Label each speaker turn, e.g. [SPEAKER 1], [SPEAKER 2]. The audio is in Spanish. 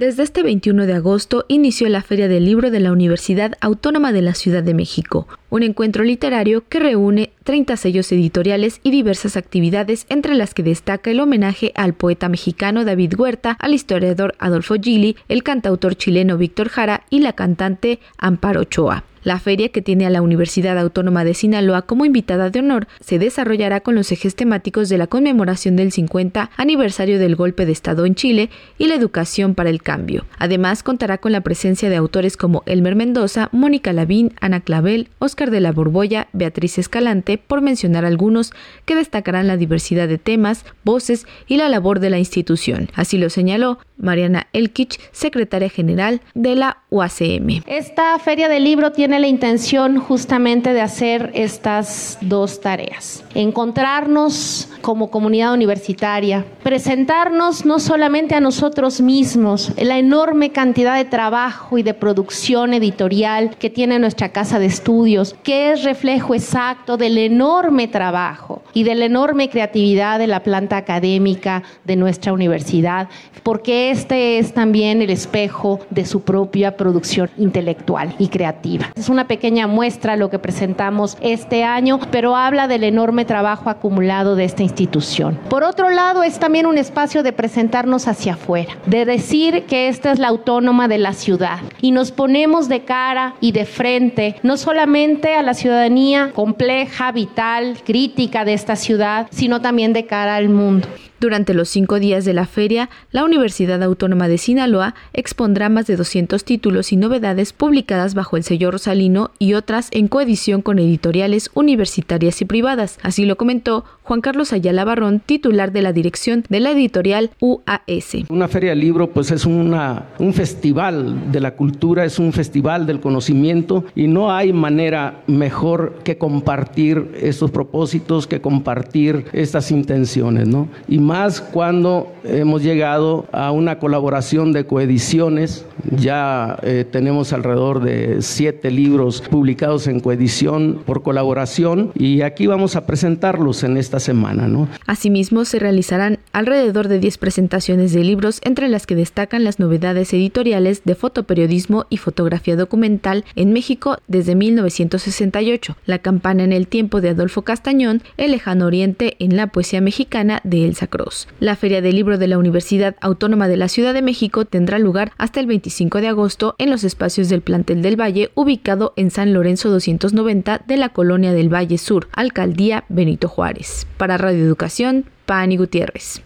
[SPEAKER 1] Desde este 21 de agosto inició la Feria del Libro de la Universidad Autónoma de la Ciudad de México, un encuentro literario que reúne 30 sellos editoriales y diversas actividades entre las que destaca el homenaje al poeta mexicano David Huerta, al historiador Adolfo Gili, el cantautor chileno Víctor Jara y la cantante Amparo Ochoa. La feria, que tiene a la Universidad Autónoma de Sinaloa como invitada de honor, se desarrollará con los ejes temáticos de la conmemoración del 50 aniversario del golpe de Estado en Chile y la educación para el cambio. Además, contará con la presencia de autores como Elmer Mendoza, Mónica Lavín, Ana Clavel, Óscar de la Borbolla, Beatriz Escalante, por mencionar algunos, que destacarán la diversidad de temas, voces y la labor de la institución. Así lo señaló Mariana Elkich, secretaria general de la UACM.
[SPEAKER 2] Esta feria del libro tiene la intención justamente de hacer estas dos tareas. Encontrarnos como comunidad universitaria, presentarnos no solamente a nosotros mismos, la enorme cantidad de trabajo y de producción editorial que tiene nuestra casa de estudios, que es reflejo exacto del enorme trabajo y de la enorme creatividad de la planta académica de nuestra universidad, porque este es también el espejo de su propia producción intelectual y creativa. Es una pequeña muestra lo que presentamos este año, pero habla del enorme trabajo acumulado de esta institución. Por otro lado, es también un espacio de presentarnos hacia afuera, de decir que esta es la autónoma de la ciudad y nos ponemos de cara y de frente no solamente a la ciudadanía compleja, vital, crítica de esta ciudad, sino también de cara al mundo.
[SPEAKER 1] Durante los cinco días de la feria, la Universidad Autónoma de Sinaloa expondrá más de 200 títulos y novedades publicadas bajo el sello Rosalino y otras en coedición con editoriales universitarias y privadas. Así lo comentó Juan Carlos Ayala Barrón, titular de la dirección de la editorial UAS.
[SPEAKER 3] Una feria del libro pues es una, un festival de la cultura, es un festival del conocimiento y no hay manera mejor que compartir estos propósitos, que compartir estas intenciones, ¿no? Más cuando hemos llegado a una colaboración de coediciones. Ya eh, tenemos alrededor de siete libros publicados en coedición por colaboración y aquí vamos a presentarlos en esta semana. ¿no?
[SPEAKER 1] Asimismo, se realizarán alrededor de 10 presentaciones de libros, entre las que destacan las novedades editoriales de fotoperiodismo y fotografía documental en México desde 1968, La campana en el tiempo de Adolfo Castañón, El lejano oriente en la poesía mexicana de Elsa Cruz. La Feria del Libro de la Universidad Autónoma de la Ciudad de México tendrá lugar hasta el 25 de agosto en los espacios del Plantel del Valle, ubicado en San Lorenzo 290 de la Colonia del Valle Sur, Alcaldía Benito Juárez. Para Radio Educación, Pani Gutiérrez.